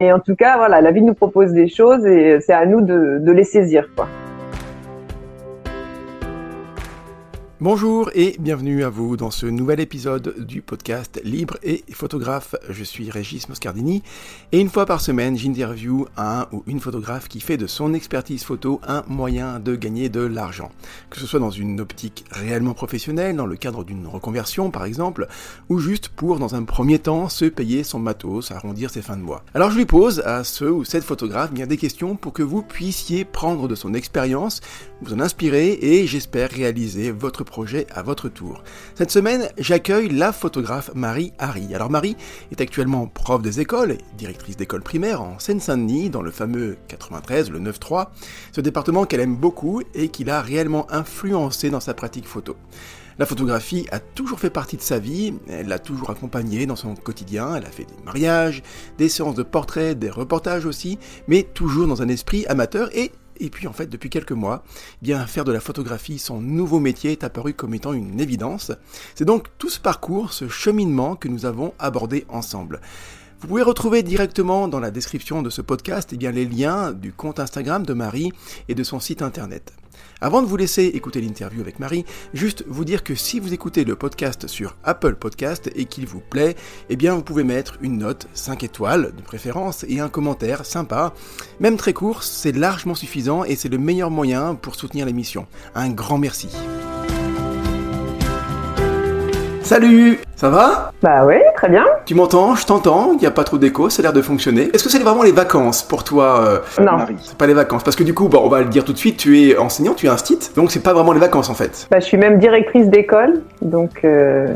Et en tout cas, voilà, la vie nous propose des choses et c'est à nous de, de les saisir, quoi. Bonjour et bienvenue à vous dans ce nouvel épisode du podcast Libre et photographe. Je suis Régis Moscardini et une fois par semaine j'interview un ou une photographe qui fait de son expertise photo un moyen de gagner de l'argent. Que ce soit dans une optique réellement professionnelle, dans le cadre d'une reconversion par exemple, ou juste pour dans un premier temps se payer son matos, arrondir ses fins de mois. Alors je lui pose à ce ou cette photographe bien des questions pour que vous puissiez prendre de son expérience, vous en inspirer et j'espère réaliser votre projet à votre tour. Cette semaine, j'accueille la photographe Marie Harry. Alors Marie est actuellement prof des écoles et directrice d'école primaire en Seine-Saint-Denis, dans le fameux 93, le 9-3, ce département qu'elle aime beaucoup et qui l'a réellement influencé dans sa pratique photo. La photographie a toujours fait partie de sa vie, elle l'a toujours accompagnée dans son quotidien, elle a fait des mariages, des séances de portraits, des reportages aussi, mais toujours dans un esprit amateur et et puis en fait, depuis quelques mois, eh bien faire de la photographie son nouveau métier est apparu comme étant une évidence. C'est donc tout ce parcours, ce cheminement que nous avons abordé ensemble. Vous pouvez retrouver directement dans la description de ce podcast eh bien, les liens du compte Instagram de Marie et de son site internet. Avant de vous laisser écouter l'interview avec Marie, juste vous dire que si vous écoutez le podcast sur Apple Podcast et qu'il vous plaît, eh bien vous pouvez mettre une note 5 étoiles de préférence et un commentaire sympa. Même très court, c'est largement suffisant et c'est le meilleur moyen pour soutenir l'émission. Un grand merci. Salut Ça va? Bah oui, très bien. Tu m'entends? Je t'entends, il n'y a pas trop d'écho, ça a l'air de fonctionner. Est-ce que c'est vraiment les vacances pour toi, euh, Non. C'est pas les vacances, parce que du coup, bon, on va le dire tout de suite, tu es enseignant, tu es un stit, donc c'est pas vraiment les vacances en fait. Bah, je suis même directrice d'école, donc euh,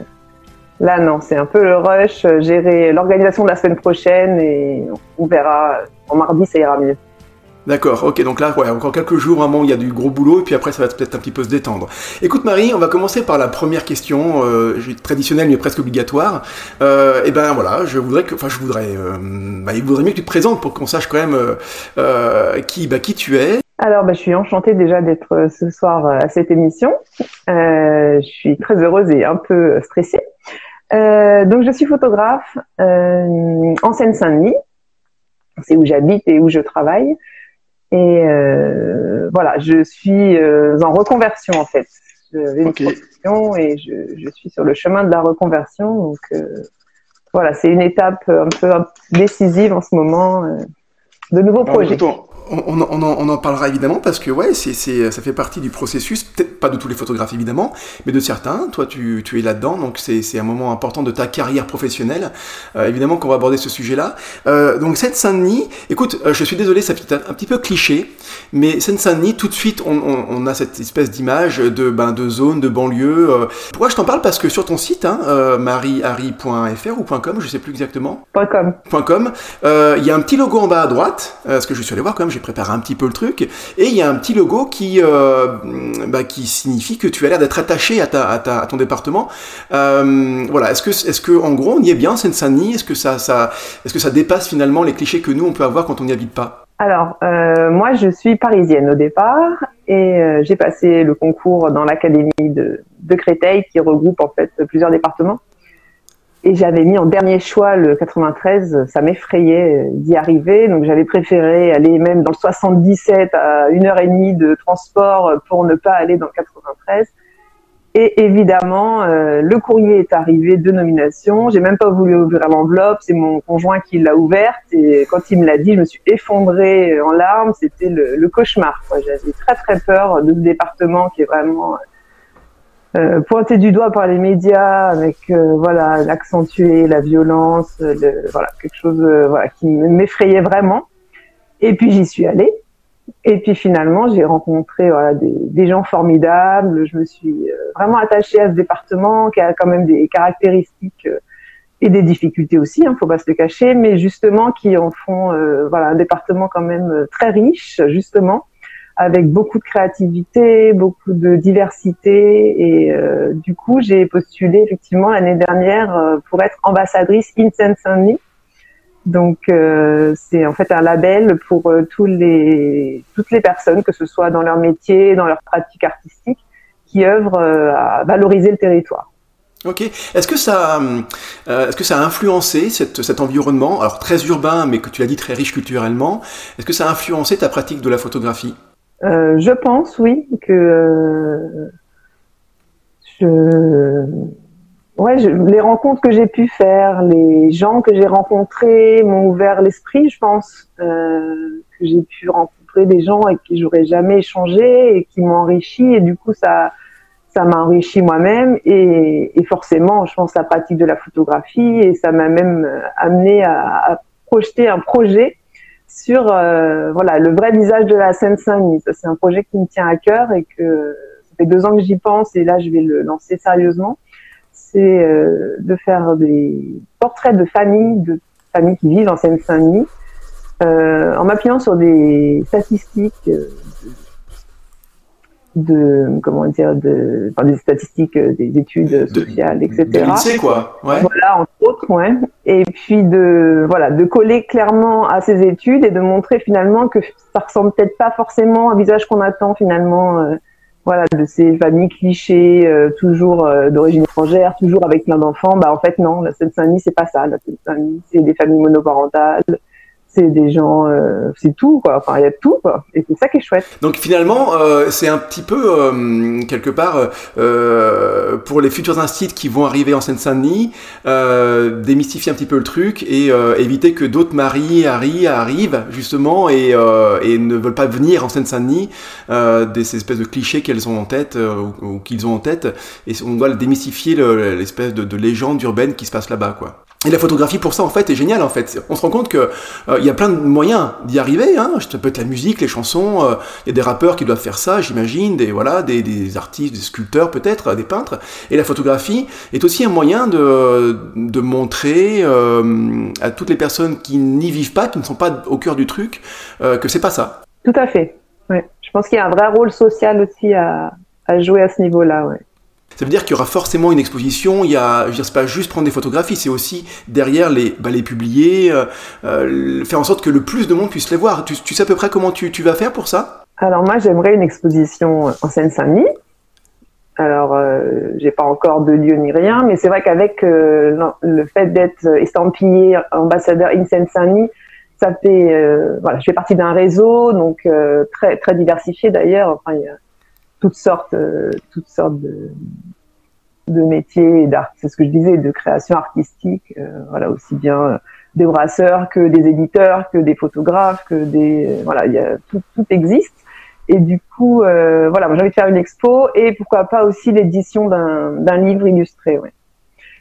là non, c'est un peu le rush, euh, gérer l'organisation de la semaine prochaine et on verra, en mardi ça ira mieux. D'accord, ok, donc là, ouais, encore quelques jours, vraiment, il y a du gros boulot, et puis après, ça va peut-être un petit peu se détendre. Écoute, Marie, on va commencer par la première question, euh, traditionnelle, mais presque obligatoire. Euh, et ben voilà, je voudrais que, enfin, je voudrais, euh, bah, il vaudrait mieux que tu te présentes pour qu'on sache quand même euh, qui, bah, qui tu es. Alors, bah, je suis enchantée déjà d'être ce soir à cette émission. je suis très heureuse et un peu stressée. donc, je suis photographe en Seine-Saint-Denis. C'est où j'habite et où je travaille. Et euh, voilà, je suis euh, en reconversion en fait. J'avais une profession et je, je, suis sur le chemin de la reconversion. Donc euh, voilà, c'est une étape un peu décisive en ce moment. Euh, de nouveaux projets on, en, parlera évidemment parce que ouais, c'est, ça fait partie du processus, peut-être pas de tous les photographes évidemment, mais de certains. Toi, tu, es là-dedans, donc c'est, un moment important de ta carrière professionnelle. Euh, évidemment qu'on va aborder ce sujet-là. Euh, donc Seine-Saint-Denis, écoute, euh, je suis désolé, ça fait un, petit peu cliché, mais Seine-Saint-Denis, tout de suite, on, a cette espèce d'image de, ben, de zone, de banlieue. pourquoi je t'en parle? Parce que sur ton site, hein, marieharry.fr ou .com, je sais plus exactement. .com. .com, il y a un petit logo en bas à droite, parce que je suis allé voir quand même, j'ai préparé un petit peu le truc, et il y a un petit logo qui, euh, bah, qui signifie que tu as l'air d'être attaché à, ta, ton département. Euh, voilà, est-ce que, est-ce que en gros on y est bien, Seine-Saint-Denis? Est-ce que ça, ça, est-ce que ça dépasse finalement les clichés que nous on peut avoir quand on n'y habite pas? Alors, euh, moi, je suis parisienne au départ et j'ai passé le concours dans l'académie de Créteil qui regroupe en fait plusieurs départements. Et j'avais mis en dernier choix le 93, ça m'effrayait d'y arriver, donc j'avais préféré aller même dans le 77 à une heure et demie de transport pour ne pas aller dans le 93. Et évidemment, euh, le courrier est arrivé de nomination. J'ai même pas voulu ouvrir l'enveloppe, c'est mon conjoint qui l'a ouverte. Et quand il me l'a dit, je me suis effondrée en larmes. C'était le, le cauchemar. J'avais très très peur de ce département qui est vraiment pointé du doigt par les médias avec euh, voilà l'accentuer la violence le, voilà quelque chose euh, voilà qui m'effrayait vraiment. Et puis j'y suis allée. Et puis finalement j'ai rencontré voilà des, gens formidables. Je me suis vraiment attachée à ce département qui a quand même des caractéristiques et des difficultés aussi hein, faut pas se le cacher mais justement qui en font voilà un département quand même très riche justement avec beaucoup de créativité, beaucoup de diversité. Et euh, du coup, j'ai postulé effectivement l'année dernière euh, pour être ambassadrice Saint-Denis. Donc, euh, c'est en fait un label pour tous les, toutes les personnes, que ce soit dans leur métier, dans leur pratique artistique, qui œuvrent à valoriser le territoire. Ok. Est-ce que ça, est-ce que ça a influencé cet environnement, alors très urbain, mais que tu as dit très riche culturellement, est-ce que ça a influencé ta pratique de la photographie? Euh, Je pense, oui, que euh, je, ouais, les rencontres que j'ai pu faire, les gens que j'ai rencontrés m'ont ouvert l'esprit, je pense, que j'ai pu rencontrer des gens avec qui j'aurais jamais échangé et qui m'ont enrichi, et du coup ça ça m'a enrichi moi-même et, et, forcément, je pense, la pratique de la photographie et ça m'a même euh, amené à, à, projeter un projet sur euh, voilà le vrai visage de la Seine-Saint-Denis. C'est un projet qui me tient à cœur et que ça fait deux ans que j'y pense et là je vais le lancer sérieusement. C'est euh, de faire des portraits de familles, de familles qui vivent en Seine-Saint-Denis, euh, en m'appuyant sur des statistiques de comment dire de enfin, des statistiques des études sociales etc de quoi ouais. voilà entre autres ouais et puis de voilà de coller clairement à ces études et de montrer finalement que ça ressemble peut-être pas forcément un visage qu'on attend finalement euh, voilà de ces familles clichés euh, toujours d'origine étrangère toujours avec plein d'enfants. Bah en fait non la Seine-Saint-Denis c'est pas ça. La Seine-Saint-Denis c'est des familles monoparentales c'est des gens, euh, c'est tout quoi. Enfin, il y a tout quoi. Et c'est ça qui est chouette. Donc finalement, euh, c'est un petit peu euh, quelque part pour les futurs instituts qui vont arriver en Seine-Saint-Denis, démystifier un petit peu le truc et éviter que d'autres maris Harry arrivent justement et, ne veulent pas venir en Seine-Saint-Denis des espèces de clichés qu'elles ont en tête ou, qu'ils ont en tête. Et on doit démystifier l'espèce de, de légende urbaine qui se passe là-bas quoi. Et la photographie pour ça en fait est géniale en fait. On se rend compte que euh, il y a plein de moyens d'y arriver. Hein. Ça peut être la musique, les chansons. Euh, il y a des rappeurs qui doivent faire ça, j'imagine. Des voilà, des, des, artistes, des sculpteurs peut-être, des peintres. Et la photographie est aussi un moyen de, de montrer euh, à toutes les personnes qui n'y vivent pas, qui ne sont pas au cœur du truc, que c'est pas ça. Tout à fait. Ouais. Je pense qu'il y a un vrai rôle social aussi à, à jouer à ce niveau-là. Ouais. Ça veut dire qu'il y aura forcément une exposition. Il y a, je veux dire, pas juste prendre des photographies, c'est aussi derrière les, bah, les publier, euh, euh, faire en sorte que le plus de monde puisse les voir. Tu, sais à peu près comment tu, vas faire pour ça? Alors moi, j'aimerais une exposition en Seine-Saint-Denis. Alors, euh, j'ai pas encore de lieu ni rien, mais c'est vrai qu'avec euh, le fait d'être estampillé ambassadeur in Seine-Saint-Denis, ça fait, voilà, je fais partie d'un réseau, donc très très diversifié d'ailleurs. Toutes sortes, euh, toutes sortes de, de métiers d'art. C'est ce que je disais, de création artistique. Euh, voilà, aussi bien des brasseurs que des éditeurs, que des photographes, que des voilà, il y a tout, tout existe. Et du coup, euh, voilà, j'ai envie de faire une expo et pourquoi pas aussi l'édition d'un livre illustré. Ouais.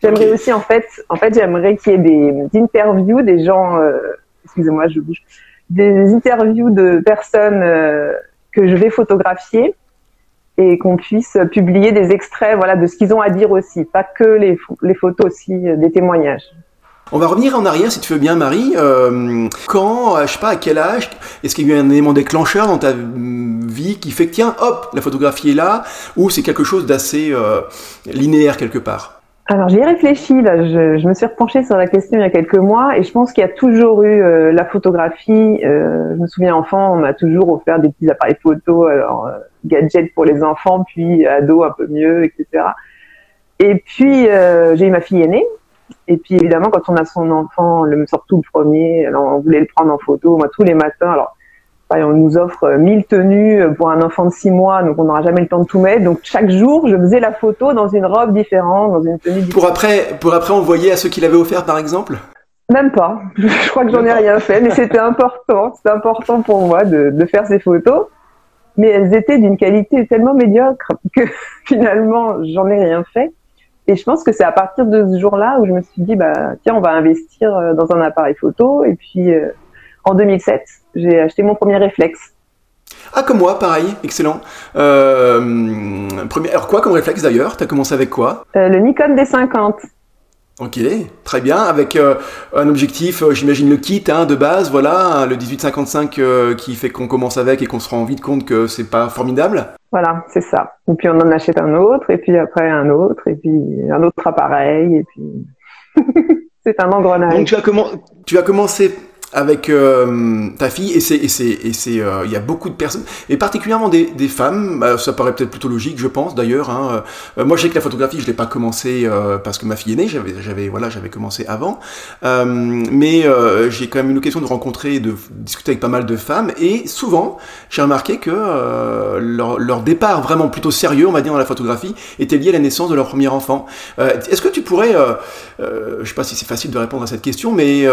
J'aimerais aussi en fait, en fait, j'aimerais qu'il y ait des, interviews des gens. Euh, excusez-moi, je bouge. Des interviews de personnes euh, que je vais photographier et qu'on puisse publier des extraits voilà de ce qu'ils ont à dire aussi, pas que les, les photos aussi, euh, des témoignages. On va revenir en arrière si tu veux bien Marie. Euh, quand, euh, je sais pas à quel âge, est-ce qu'il y a eu un élément déclencheur dans ta vie qui fait que tiens, hop, la photographie est là, ou c'est quelque chose d'assez linéaire quelque part? Alors j'y ai réfléchi, là. Je, je, me suis repenchée sur la question il y a quelques mois et je pense qu'il y a toujours eu euh, la photographie. Je me souviens enfant, on m'a toujours offert des petits appareils photo, alors gadgets pour les enfants, puis ados un peu mieux, etc. Et puis j'ai eu ma fille aînée. Et puis évidemment, quand on a son enfant, le sort tout le premier, alors on voulait le prendre en photo. Moi, tous les matins, alors on nous offre 1000 tenues pour un enfant de 6 mois, donc on n'aura jamais le temps de tout mettre. Donc chaque jour, je faisais la photo dans une robe différente, dans une tenue différente. Pour après, pour après envoyer à ceux qui l'avaient offert, par exemple? Même pas. Je crois que j'en ai rien fait, mais c'était important. C'était important pour moi de, de faire ces photos. Mais elles étaient d'une qualité tellement médiocre que finalement, j'en ai rien fait. Et je pense que c'est à partir de ce jour-là où je me suis dit, bah tiens, on va investir euh, dans un appareil photo. Et puis, euh, en 2007, j'ai acheté mon premier réflexe. Ah, comme moi, pareil, excellent. Euh, premier, alors quoi comme réflexe d'ailleurs? Tu as commencé avec quoi? Euh, Le Nikon D50. Ok, très bien, avec euh, un objectif, euh, j'imagine le kit hein, de base, voilà, le 1855 euh, qui fait qu'on commence avec et qu'on se rend vite compte que c'est pas formidable. Voilà, c'est ça. Et puis on en achète un autre, et puis après un autre, et puis un autre appareil, et puis c'est un engrenage. Donc tu as, tu as commencé avec euh, ta fille et c'est et c'est et c'est euh, il y a beaucoup de personnes et particulièrement des, des femmes bah, ça paraît peut-être plutôt logique je pense d'ailleurs hein. Euh, moi je sais que la photographie je l'ai pas commencé parce que ma fille est née j'avais j'avais voilà j'avais commencé avant mais j'ai quand même eu l'occasion de rencontrer de discuter avec pas mal de femmes et souvent j'ai remarqué que leur, leur départ vraiment plutôt sérieux on va dire dans la photographie était lié à la naissance de leur premier enfant est-ce que tu pourrais je sais pas si c'est facile de répondre à cette question mais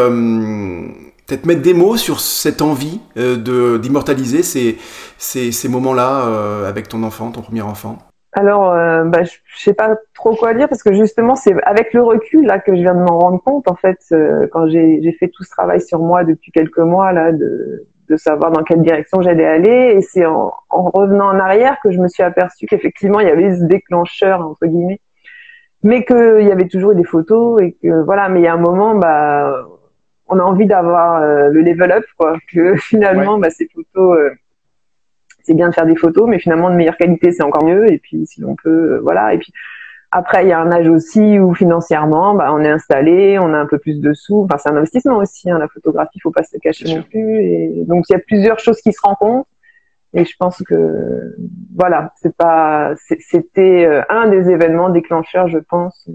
peut-être mettre des mots sur cette envie euh, d'immortaliser ces, ces, ces moments-là euh, avec ton enfant, ton premier enfant? Alors, euh, bah, je sais pas trop quoi dire parce que justement, c'est avec le recul là que je viens de m'en rendre compte. En fait, euh, quand j'ai fait tout ce travail sur moi depuis quelques mois là, de, de savoir dans quelle direction j'allais aller, et c'est en, en, revenant en arrière que je me suis aperçu qu'effectivement, il y avait ce déclencheur entre guillemets, mais qu'il y avait toujours des photos et que voilà. Mais il y a un moment, bah on a envie d'avoir euh, le level up, quoi. Que finalement, bah, ces photos, euh, c'est bien de faire des photos, mais finalement de meilleure qualité, c'est encore mieux. Et puis, si l'on peut, euh, voilà. Et puis après, il y a un âge aussi où financièrement, bah, on est installé, on a un peu plus de sous. Enfin, c'est un investissement aussi. Hein, la photographie, il faut pas se cacher non plus. Et donc, il y a plusieurs choses qui se rencontrent. Et je pense que voilà, c'est pas, c'était un des événements déclencheurs, je pense,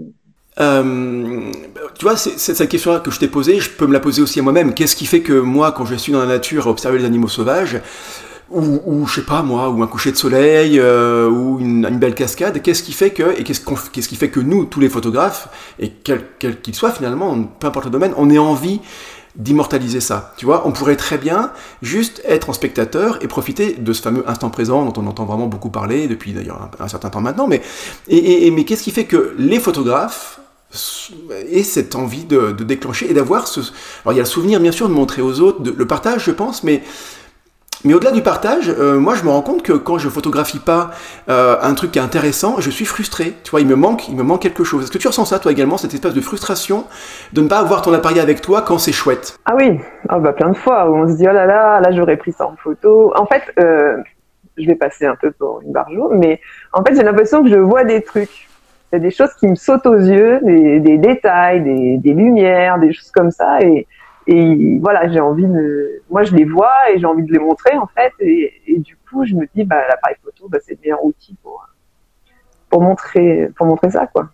euh, tu vois, c'est cette question-là que je t'ai posée, je peux me la poser aussi à moi-même. Qu'est-ce qui fait que moi, quand je suis dans la nature à observer les animaux sauvages, ou, ou je sais pas moi, ou un coucher de soleil, euh, ou une, belle cascade, qu'est-ce qui fait que, et qu'est-ce qu'est-ce qui fait que nous, tous les photographes, et quel qu'il qu soit finalement, peu importe le domaine, on ait envie d'immortaliser ça. Tu vois, on pourrait très bien juste être en spectateur et profiter de ce fameux instant présent dont on entend vraiment beaucoup parler depuis d'ailleurs un, un, certain temps maintenant. Mais, et, et, mais qu'est-ce qui fait que les photographes et cette envie de, déclencher et d'avoir ce... Alors il y a le souvenir bien sûr de montrer aux autres, le partage je pense, mais, mais au-delà du partage, euh, moi je me rends compte que quand je photographie pas euh, un truc qui est intéressant, je suis frustré. Tu vois, il me manque, il me manque quelque chose. Est-ce que tu ressens ça toi également, cette espèce de frustration de ne pas avoir ton appareil avec toi quand c'est chouette? Ah oui, ah bah plein de fois où on se dit oh là là, là j'aurais pris ça en photo. En fait, euh, je vais passer un peu pour une barjo, mais en fait j'ai l'impression que je vois des trucs des choses qui me sautent aux yeux, des, détails, des, lumières, des choses comme ça. Et, voilà, j'ai envie de, moi je les vois et j'ai envie de les montrer en fait. Et, et du coup, je me dis, bah, l'appareil photo, bah, c'est le meilleur outil pour, pour montrer, pour montrer ça, quoi.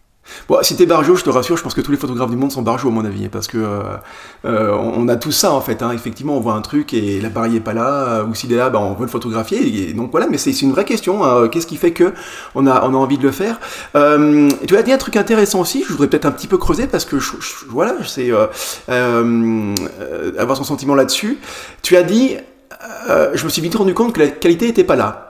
Bon, si t'es barjo, je te rassure, je pense que tous les photographes du monde sont barjo à mon avis, parce que euh, euh, on a tout ça en fait. Hein. Effectivement, on voit un truc et l'appareil est pas là, ou s'il est là, ben, on veut le photographier. Et donc voilà, mais c'est une vraie question. Hein. Qu'est-ce qui fait que on a, on a envie de le faire? Euh, Tu as dit un truc intéressant aussi. Je voudrais peut-être un petit peu creuser parce que je, voilà, c'est euh, euh, avoir son sentiment là-dessus. Tu as dit, je me suis vite rendu compte que la qualité était pas là.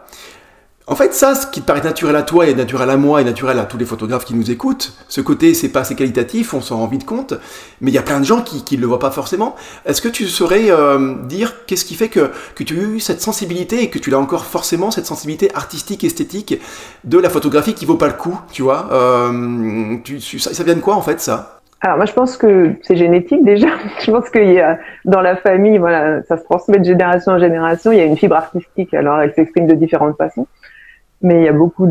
En fait, ça, ce qui te paraît naturel à toi et naturel à moi et naturel à tous les photographes qui nous écoutent, ce côté, c'est pas assez qualitatif, on s'en rend vite compte, mais il y a plein de gens qui ne le voient pas forcément. Est-ce que tu saurais euh, dire qu'est-ce qui fait que, que tu as eu cette sensibilité et que tu l'as encore forcément, cette sensibilité artistique, esthétique de la photographie qui vaut pas le coup, tu vois euh, tu, ça, ça vient de quoi en fait ça? Alors moi je pense que c'est génétique déjà. Je pense qu'il y a dans la famille, voilà, ça se transmet de génération en génération. Il y a une fibre artistique, alors elle s'exprime de différentes façons mais il y a beaucoup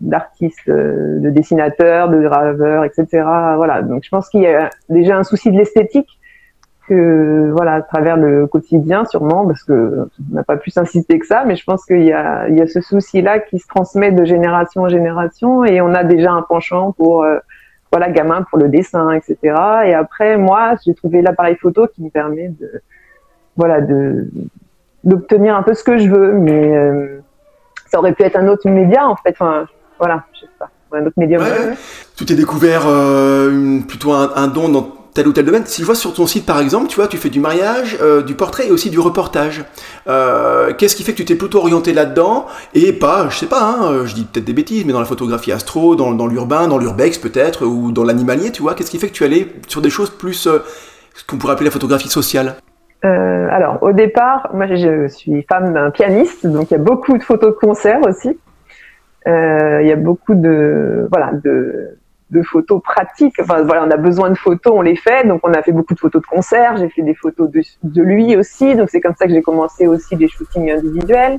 d'artistes, euh, de, dessinateurs, de graveurs, etc. Voilà, donc je pense qu'il y a déjà un souci de l'esthétique que voilà à travers le quotidien sûrement parce que on n'a pas pu s'insister que ça, mais je pense qu'il y a il y a ce souci-là qui se transmet de génération en génération et on a déjà un penchant pour euh, voilà gamin pour le dessin, etc. Et après moi j'ai trouvé l'appareil photo qui me permet de voilà de d'obtenir un peu ce que je veux, mais euh, ça aurait pu être un autre média en fait. Enfin, voilà, je sais pas, un autre média. Ouais, Tu t'es découvert euh, plutôt un, un, don dans tel ou tel domaine. Si je vois sur ton site par exemple, tu vois, tu fais du mariage, euh, du portrait et aussi du reportage. Euh, Qu'est-ce qui fait que tu t'es plutôt orienté là-dedans et pas, je sais pas, hein, je dis peut-être des bêtises, mais dans la photographie astro, dans, dans l'urbain, dans l'urbex peut-être, ou dans l'animalier, tu vois, qu'est-ce qui fait que tu allais sur des choses plus, ce qu'on pourrait appeler la photographie sociale? Euh, alors, au départ, moi, je suis femme pianiste, donc il y a beaucoup de photos de concerts aussi. Euh, il y a beaucoup de, voilà, de, photos pratiques. Enfin, voilà, on a besoin de photos, on les fait. Donc, on a fait beaucoup de photos de concerts. J'ai fait des photos de, lui aussi. Donc, c'est comme ça que j'ai commencé aussi des shootings individuels.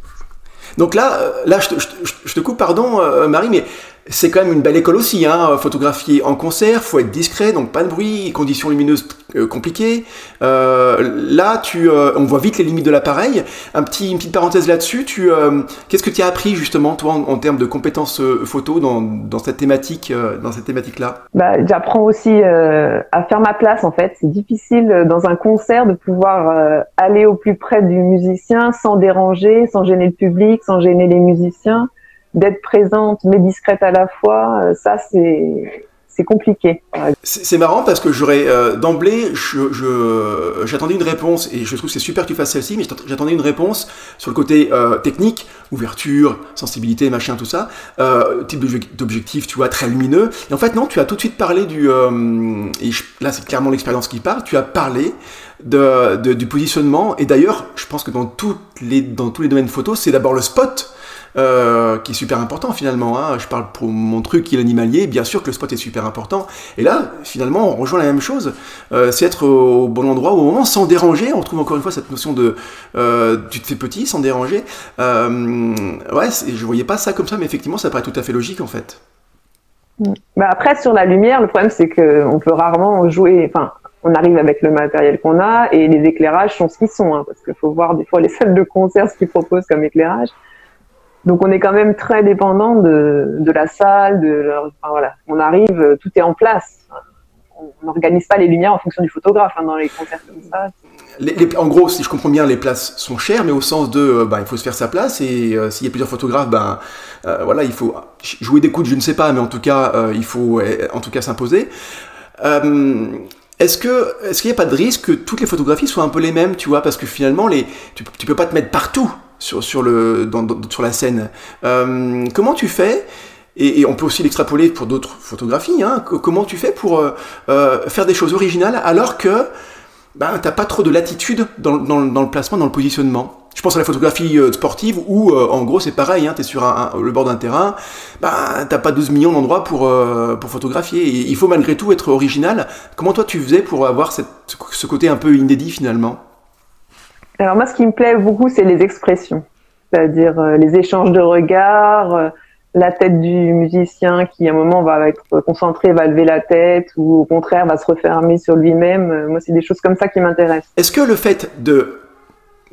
Donc là, euh, là, je te, je, te coupe, pardon, Marie, mais c'est quand même une belle école aussi, hein, photographier en concert, faut être discret, donc pas de bruit, conditions lumineuses euh, compliquées. Euh, là, tu, euh, on voit vite les limites de l'appareil. Un petit, une petite parenthèse là-dessus, tu, qu'est-ce que tu as appris justement toi en, termes de compétences photo dans, dans, cette thématique, dans cette thématique-là? Bah, j'apprends aussi à faire ma place en fait. C'est difficile dans un concert de pouvoir aller au plus près du musicien sans déranger, sans gêner le public, sans gêner les musiciens d'être présente mais discrète à la fois, euh, ça c'est c'est compliqué. C'est marrant parce que j'aurais euh, d'emblée, j'attendais je, une réponse et je trouve que c'est super que tu fasses celle-ci, mais j'attendais une réponse sur le côté euh, technique, ouverture, sensibilité, machin, tout ça, type d'objectif, tu vois, très lumineux. Et en fait, non, tu as tout de suite parlé du, et là c'est clairement l'expérience qui parle, tu as parlé de du positionnement. Et d'ailleurs, je pense que dans, toutes les, dans tous les domaines photo, c'est d'abord le spot euh, qui est super important finalement. Hein. Je parle pour mon truc qui est l'animalier, bien sûr que le spot est super important. Et là, finalement, on rejoint la même chose. Euh, c'est être au bon endroit au moment, sans déranger. On retrouve encore une fois cette notion de euh, tu te fais petit, sans déranger. ouais, je voyais pas ça comme ça, mais effectivement, ça paraît tout à fait logique en fait. Mm. Bah après, sur la lumière, le problème c'est qu'on peut rarement jouer. Enfin, on arrive avec le matériel qu'on a et les éclairages sont ce qu'ils sont, hein, parce qu'il faut voir des fois les salles de concert ce qu'ils proposent comme éclairage. Donc on est quand même très dépendant de, la salle, de voilà. On arrive, tout est en place. On n'organise pas les lumières en fonction du photographe hein, dans les concerts comme ça. En gros, si je comprends bien, les places sont chères, mais au sens de, euh, bah, il faut se faire sa place et euh, s'il y a plusieurs photographes, ben euh, voilà, il faut jouer des coudes, je ne sais pas, mais en tout cas, il faut en tout cas s'imposer. Est-ce que est-ce qu'il n'y a pas de risque que toutes les photographies soient un peu les mêmes, tu vois, parce que finalement les tu, tu peux pas te mettre partout sur, sur, le, sur la scène. Euh, comment tu fais et, on peut aussi l'extrapoler pour d'autres photographies. Hein, comment tu fais pour euh, euh, faire des choses originales alors que ben, t'as pas trop de latitude dans, dans, le placement, dans le positionnement? Je pense à la photographie sportive où, en gros, c'est pareil, hein, tu es sur le bord d'un terrain, ben, t'as pas 12 millions d'endroits pour, pour photographier. Il faut malgré tout être original. Comment toi tu faisais pour avoir ce côté un peu inédit finalement? Alors moi, ce qui me plaît beaucoup, c'est les expressions, c'est-à-dire euh, les échanges de regards, euh, la tête du musicien qui à un moment va être concentré, va lever la tête, ou au contraire va se refermer sur lui-même. Euh, moi, c'est des choses comme ça qui m'intéressent. Est-ce que le fait de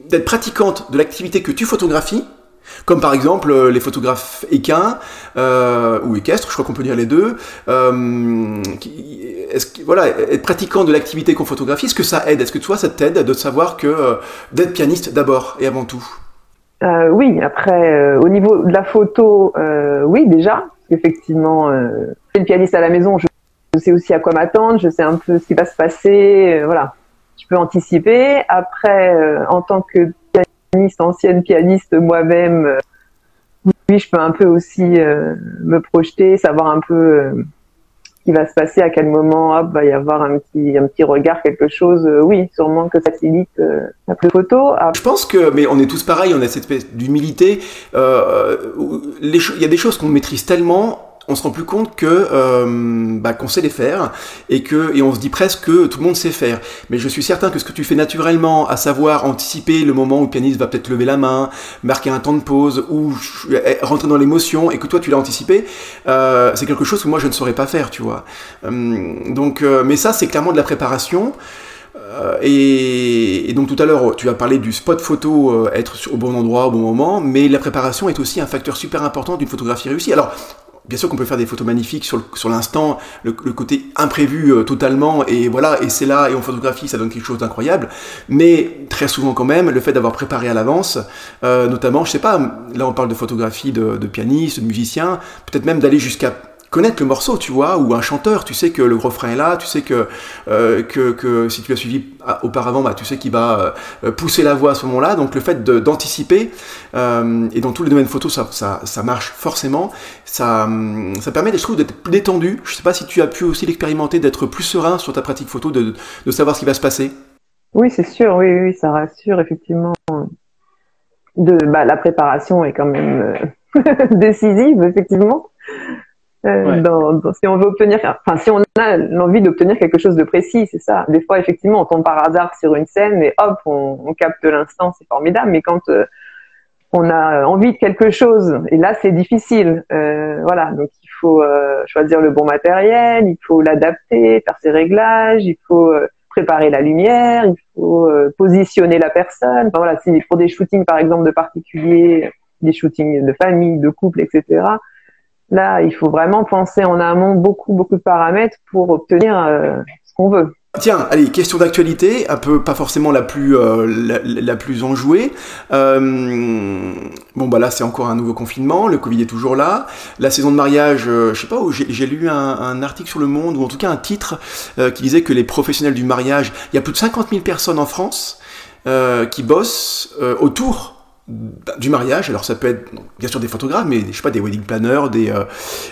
d'être pratiquante de l'activité que tu photographies comme par exemple euh, les photographes équins euh, ou équestres, je crois qu'on peut dire les deux. Euh, voilà, être pratiquant de l'activité qu'on photographie, est-ce que ça aide? Est-ce que toi, ça t'aide de savoir que euh, d'être pianiste d'abord et avant tout? Euh, Oui, après, au niveau de la photo, oui déjà, effectivement, suis le pianiste à la maison, je sais aussi à quoi m'attendre, je sais un peu ce qui va se passer, voilà. Je peux anticiper. Après, en tant que ancienne pianiste moi-même, euh, oui, je peux un peu aussi euh, me projeter, savoir un peu euh, ce qui va se passer, à quel moment, hop, va y avoir un petit, un petit regard, quelque chose. oui, sûrement que ça facilite la photo. Je pense que, mais on est tous pareils, on a cette espèce d'humilité. il y a des choses qu'on maîtrise tellement on se rend plus compte que euh, bah, qu'on sait les faire et que et on se dit presque que tout le monde sait faire. Mais je suis certain que ce que tu fais naturellement, à savoir anticiper le moment où le pianiste va peut-être lever la main, marquer un temps de pause ou eh, rentrer dans l'émotion et que toi tu l'as anticipé, euh, c'est quelque chose que moi je ne saurais pas faire, tu vois. Hum, donc, euh, mais ça c'est clairement de la préparation. Et, et, donc tout à l'heure, tu as parlé du spot photo, être au bon endroit au bon moment, mais la préparation est aussi un facteur super important d'une photographie réussie. Alors, bien sûr qu'on peut faire des photos magnifiques sur, l'instant, le, côté imprévu euh, totalement, et voilà, et c'est là, et en photographie, ça donne quelque chose d'incroyable. Mais très souvent quand même, le fait d'avoir préparé à l'avance, euh, notamment, je sais pas, là on parle de photographie de, de pianiste, de musicien, peut-être même d'aller jusqu'à connaître le morceau, tu vois, ou un chanteur, tu sais que le refrain est là, tu sais que, euh, que, que, si tu l'as suivi auparavant, bah, tu sais qu'il va euh, pousser la voix à ce moment-là. Donc le fait d'anticiper, euh, et dans tous les domaines photo, ça, ça, ça marche forcément, ça, ça permet, je trouve, d'être détendu. Je sais pas si tu as pu aussi l'expérimenter, d'être plus serein sur ta pratique photo, de, de savoir ce qui va se passer. Oui, c'est sûr, oui, oui, ça rassure, effectivement. De, bah, la préparation est quand même décisive, effectivement. Euh, dans, si on veut obtenir, enfin si on a l'envie d'obtenir quelque chose de précis, c'est ça. Des fois, effectivement, on tombe par hasard sur une scène et hop, on, on capte l'instant, c'est formidable. Mais quand euh, on a envie de quelque chose et là c'est difficile. Euh, voilà, donc il faut euh, choisir le bon matériel, il faut l'adapter, faire ses réglages, il faut euh, préparer la lumière, il faut positionner la personne. Enfin, voilà, si pour des shootings par exemple de particuliers, des shootings de famille, de couple, etc. Là, il faut vraiment penser en amont beaucoup beaucoup de paramètres pour obtenir ce qu'on veut. Tiens, allez, question d'actualité, un peu pas forcément la plus euh, la, plus enjouée. Euh, bon bah là c'est encore un nouveau confinement, le Covid est toujours là. La saison de mariage, euh, je sais pas, j'ai lu un, article sur le Monde ou en tout cas un titre qui disait que les professionnels du mariage, il y a plus de 50 000 personnes en France qui bossent autour du mariage, alors ça peut être bien sûr des photographes, mais je sais pas, des wedding planners, des, euh,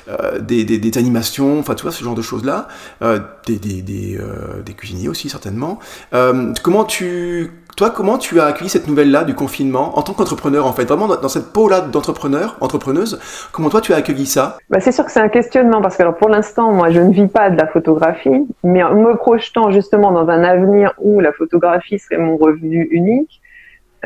euh, des, des, animations, enfin tu vois, ce genre de choses-là, euh, des, des, des, cuisiniers aussi certainement. comment tu, toi, comment tu as accueilli cette nouvelle-là du confinement en tant qu'entrepreneur en fait, vraiment dans, cette peau-là d'entrepreneur, entrepreneuse, comment toi tu as accueilli ça? Bah, C'est sûr que c'est un questionnement parce que alors, pour l'instant, moi je ne vis pas de la photographie, mais en me projetant justement dans un avenir où la photographie serait mon revenu unique,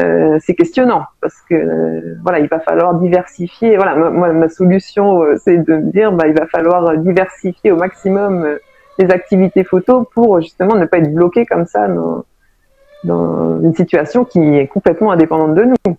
euh, c'est questionnant parce que euh, voilà, il va falloir diversifier. Voilà, moi ma solution euh, c'est de me dire bah il va falloir diversifier au maximum les activités photo pour justement ne pas être bloqué comme ça dans, dans une situation qui est complètement indépendante de nous.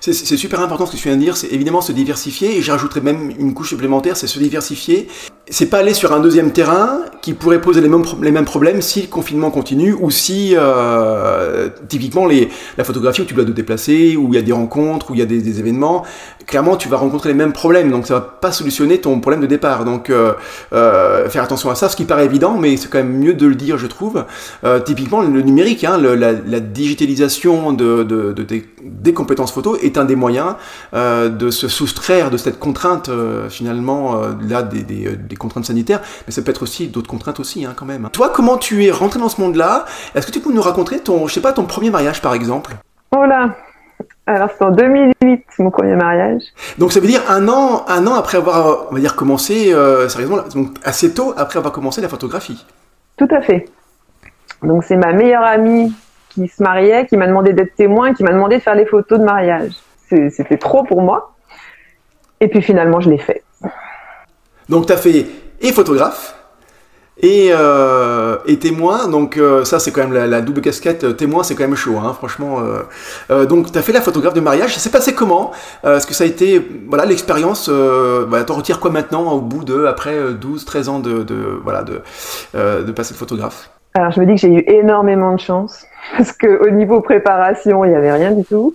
C'est super important ce que tu viens de dire, c'est évidemment se diversifier, et j'ajouterais même une couche supplémentaire, c'est se diversifier. C'est pas aller sur un deuxième terrain qui pourrait poser les mêmes, les mêmes problèmes si le confinement continue, ou si, euh, typiquement, les, la photographie où tu dois te déplacer, où il y a des rencontres, où il y a des, événements, clairement tu vas rencontrer les mêmes problèmes, donc ça va pas solutionner ton problème de départ. Donc euh, euh, faire attention à ça, ce qui paraît évident, mais c'est quand même mieux de le dire, je trouve. Euh, typiquement, le numérique, hein, la, digitalisation de, de, de, des compétences photo est un des moyens euh, de se soustraire de cette contrainte finalement là des, des, contraintes sanitaires, mais ça peut être aussi d'autres contraintes aussi hein, quand même. Toi, comment tu es rentré dans ce monde-là? Est-ce que tu peux nous raconter ton, je sais pas, ton premier mariage par exemple? Oh là alors c'est en 2008 mon premier mariage. Donc ça veut dire un an, un an après avoir, on va dire commencé, sérieusement, donc assez tôt après avoir commencé la photographie. Tout à fait. Donc c'est ma meilleure amie qui se mariait, qui m'a demandé d'être témoin, qui m'a demandé de faire les photos de mariage. C'était trop pour moi. Et puis finalement, je l'ai fait. Donc tu as fait et photographe et, euh, et témoin, donc euh, ça c'est quand même la, double casquette, euh, témoin c'est quand même chaud, hein, franchement. donc tu as fait la photographe de mariage, ça s'est passé comment? Est-ce que ça a été, voilà, l'expérience, bah, t'en retires quoi maintenant au bout de, après 12, 13 ans de, voilà, de, de passer de photographe? Alors je me dis que j'ai eu énormément de chance parce qu'au niveau préparation, il n'y avait rien du tout.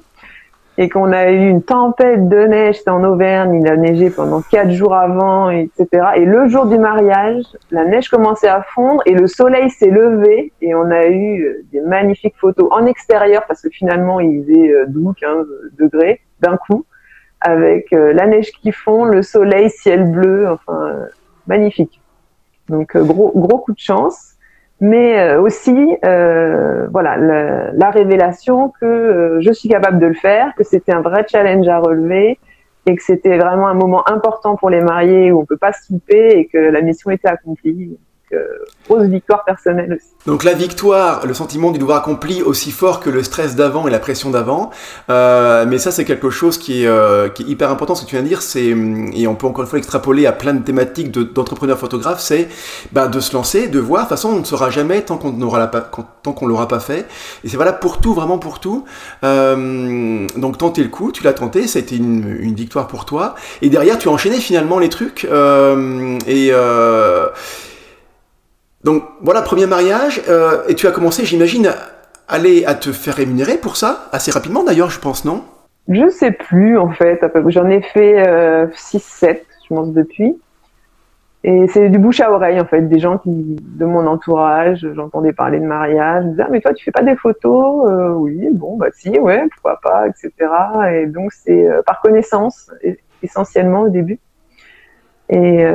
Et qu'on a eu une tempête de neige, en Auvergne, il a neigé pendant quatre jours avant, etc. Et le jour du mariage, la neige commençait à fondre et le soleil s'est levé et on a eu euh, des magnifiques photos en extérieur parce que finalement il faisait 12, euh, 15 degrés d'un coup avec euh, la neige qui fond, le soleil, ciel bleu, enfin magnifique. Donc gros gros coup de chance mais euh, aussi euh, voilà la, révélation que euh, je suis capable de le faire, que c'était un vrai challenge à relever et que c'était vraiment un moment important pour les mariés où on peut pas se louper et que la mission était accomplie grosse victoire personnelle aussi. Donc la victoire, le sentiment du devoir accompli aussi fort que le stress d'avant et la pression d'avant. Euh, mais ça c'est quelque chose qui est, euh, qui est, hyper important. Ce que tu viens de dire, c'est et on peut encore une fois extrapoler à plein de thématiques d'entrepreneurs photographes, c'est bah, de se lancer, de voir. De toute façon, on ne saura jamais tant qu'on n'aura pas, tant qu'on l'aura pas fait. Et c'est valable pour tout, vraiment pour tout. Euh, donc tenter le coup, tu l'as tenté, ça a été une, une, victoire pour toi. Et derrière, tu as enchaîné finalement les trucs euh, et donc voilà, premier mariage, euh, et tu as commencé, j'imagine, à aller à te faire rémunérer pour ça, assez rapidement d'ailleurs, je pense, non? Je sais plus en fait, j'en ai fait 6-7, euh, je pense, depuis. Et c'est du bouche à oreille en fait, des gens qui de mon entourage, j'entendais parler de mariage, je disais ah, mais toi tu fais pas des photos? Euh, Oui, bon bah si, ouais, pourquoi pas, etc. Et donc c'est par connaissance essentiellement au début. Et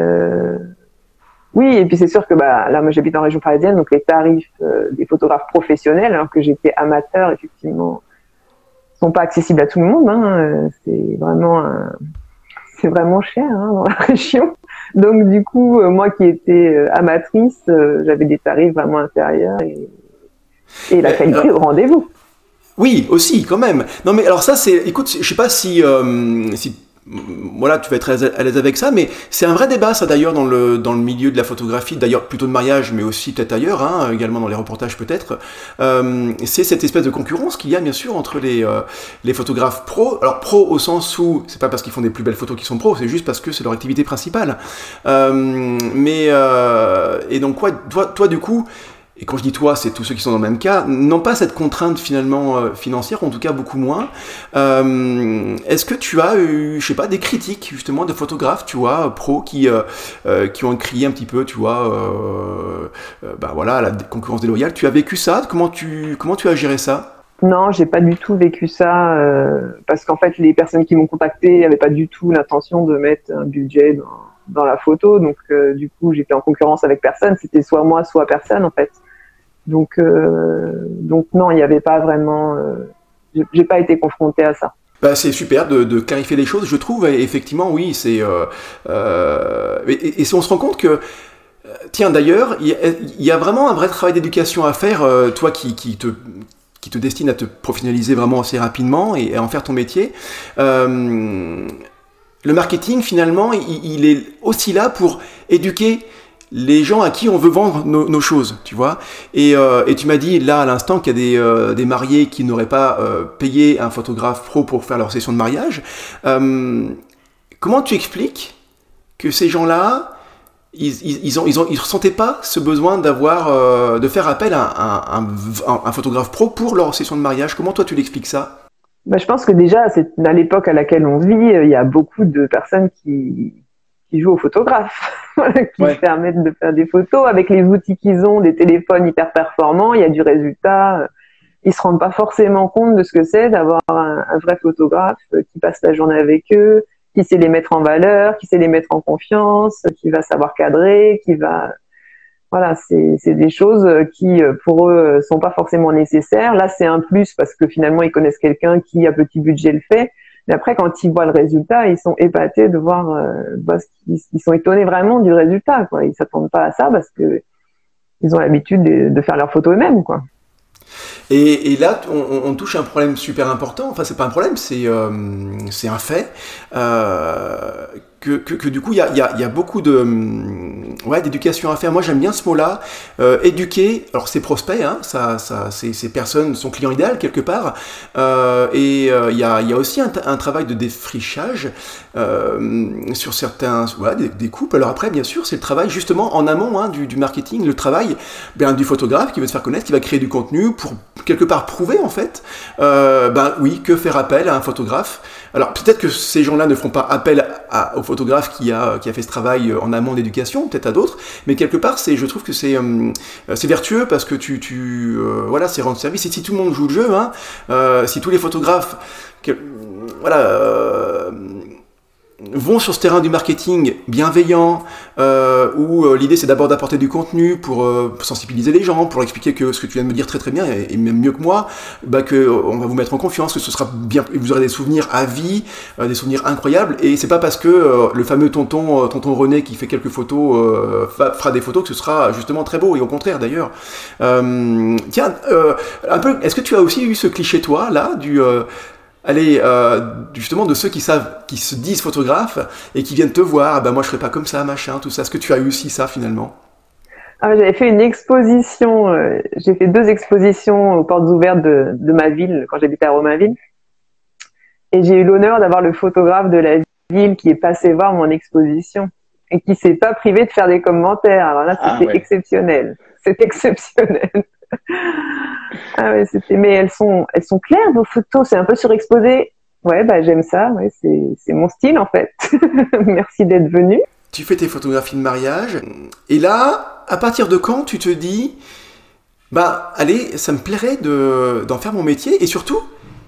oui, et puis c'est sûr que bah, là, moi j'habite en région parisienne, donc les tarifs euh, des photographes professionnels, alors que j'étais amateur, effectivement, sont pas accessibles à tout le monde. Hein. Euh, c'est vraiment, c'est vraiment cher hein, dans la région. Donc du coup, euh, moi qui étais amatrice, j'avais des tarifs vraiment inférieurs et, et la qualité au rendez-vous. Oui, aussi, quand même. Non, mais alors ça, c'est. Écoute, je sais pas si, euh, si voilà, tu vas être à l'aise avec ça, mais c'est un vrai débat, ça d'ailleurs, dans le, dans le milieu de la photographie, d'ailleurs plutôt de mariage, mais aussi peut-être ailleurs, hein, également dans les reportages peut-être. Euh, c'est cette espèce de concurrence qu'il y a bien sûr entre les, euh, les photographes pros. Alors pro au sens où c'est pas parce qu'ils font des plus belles photos qu'ils sont pros, c'est juste parce que c'est leur activité principale. Euh, mais et donc quoi, toi, toi du coup, et quand je dis toi, c'est tous ceux qui sont dans le même cas, n'ont pas cette contrainte finalement euh, financière, en tout cas beaucoup moins. Euh, Est-ce que tu as eu, je sais pas, des critiques justement de photographes, tu vois, pros qui euh, qui ont crié un petit peu, tu vois, bah voilà, la concurrence déloyale. Tu as vécu ça? Comment tu comment tu as géré ça? Non, j'ai pas du tout vécu ça parce qu'en fait, les personnes qui m'ont contacté n'avaient pas du tout l'intention de mettre un budget dans, dans la photo. Donc, du coup, j'étais en concurrence avec personne. C'était soit moi, soit personne, en fait. Donc, euh, donc non, il n'y avait pas vraiment. Euh, j'ai pas été confronté à ça. Bah, c'est super de, clarifier les choses, je trouve. effectivement, oui, c'est. Euh, et, et, et, on se rend compte que. Tiens, d'ailleurs, il y, a vraiment un vrai travail d'éducation à faire, toi qui, te qui te destine à te professionnaliser vraiment assez rapidement et à en faire ton métier. Le marketing, finalement, il, est aussi là pour éduquer les gens à qui on veut vendre nos, choses, tu vois. Et, euh, et tu m'as dit là à l'instant qu'il y a des, euh, mariés qui n'auraient pas euh, payé un photographe pro pour faire leur session de mariage. Comment tu expliques que ces gens-là, ils, ils, ont, ressentaient pas ce besoin d'avoir, de faire appel à un, photographe pro pour leur session de mariage? Comment toi tu l'expliques ça? Bah, je pense que déjà, c'est à l'époque à laquelle on vit, il y a beaucoup de personnes qui, qui jouent au photographe, qui ouais. permettent de faire des photos avec les outils qu'ils ont, des téléphones hyper performants, il y a du résultat. Ils se rendent pas forcément compte de ce que c'est d'avoir un, un, vrai photographe qui passe la journée avec eux, qui sait les mettre en valeur, qui sait les mettre en confiance, qui va savoir cadrer, qui va voilà, c'est des choses qui pour eux sont pas forcément nécessaires. Là, c'est un plus parce que finalement ils connaissent quelqu'un qui à petit budget le fait mais après, quand ils voient le résultat, ils sont épatés de voir, euh, bah, ils, ils, sont étonnés vraiment du résultat. Quoi. Ils s'attendent pas à ça parce que ils ont l'habitude de, faire leurs photos eux-mêmes. Quoi. Et, là, on, on, touche un problème super important. Enfin, c'est pas un problème, c'est euh, un fait. Euh, que, du coup, il y a, beaucoup de ouais, d'éducation à faire. Moi, j'aime bien ce mot-là. Euh, éduquer, alors c'est prospect, hein, ça, ça, ces personnes sont clients idéal quelque part. Euh, et euh, il y, a, y a aussi un, travail de défrichage sur certains voilà, des, des, couples. Alors après, bien sûr, c'est le travail justement en amont hein, du, marketing, le travail bien, du photographe qui veut se faire connaître, qui va créer du contenu pour quelque part prouver en fait, ben oui, que faire appel à un photographe. Alors peut-être que ces gens-là ne feront pas appel à, photographe qui a, qui a fait ce travail en amont d'éducation, peut-être à d'autres, mais quelque part, c'est, je trouve que c'est, euh, c'est vertueux parce que tu, tu euh, voilà, c'est rendre service. Et si tout le monde joue le jeu, hein, euh, si tous les photographes, que, voilà vont sur ce terrain du marketing bienveillant, euh, où euh, l'idée c'est d'abord d'apporter du contenu pour euh, sensibiliser les gens, pour expliquer que ce que tu viens de me dire très très bien, et, et même mieux que moi, bah, que euh, on va vous mettre en confiance, que ce sera bien, vous aurez des souvenirs à vie, euh, des souvenirs incroyables, et c'est pas parce que euh, le fameux tonton, tonton René qui fait quelques photos fera des photos que ce sera justement très beau, et au contraire d'ailleurs. tiens, un peu, est-ce que tu as aussi eu ce cliché toi là du allez, euh, justement de ceux qui savent, qui se disent photographes et qui viennent te voir, ah ben moi je serais pas comme ça, machin, tout ça. Est-ce que tu as eu aussi ça finalement? Ah, J'avais fait une exposition, euh, j'ai fait deux expositions aux portes ouvertes de, de ma ville quand j'habitais à Romainville. Et j'ai eu l'honneur d'avoir le photographe de la ville qui est passé voir mon exposition et qui s'est pas privé de faire des commentaires. Alors là, c'était ah, ouais. exceptionnel. C'est exceptionnel. ah ouais, c'était. Mais elles sont, elles sont claires vos photos. C'est un peu surexposé. Ouais, bah j'aime ça. Ouais, c'est, mon style en fait. Merci d'être venu. Tu fais tes photographies de mariage. Et là, à partir de quand tu te dis, bah allez, ça me plairait de d'en faire mon métier. Et surtout,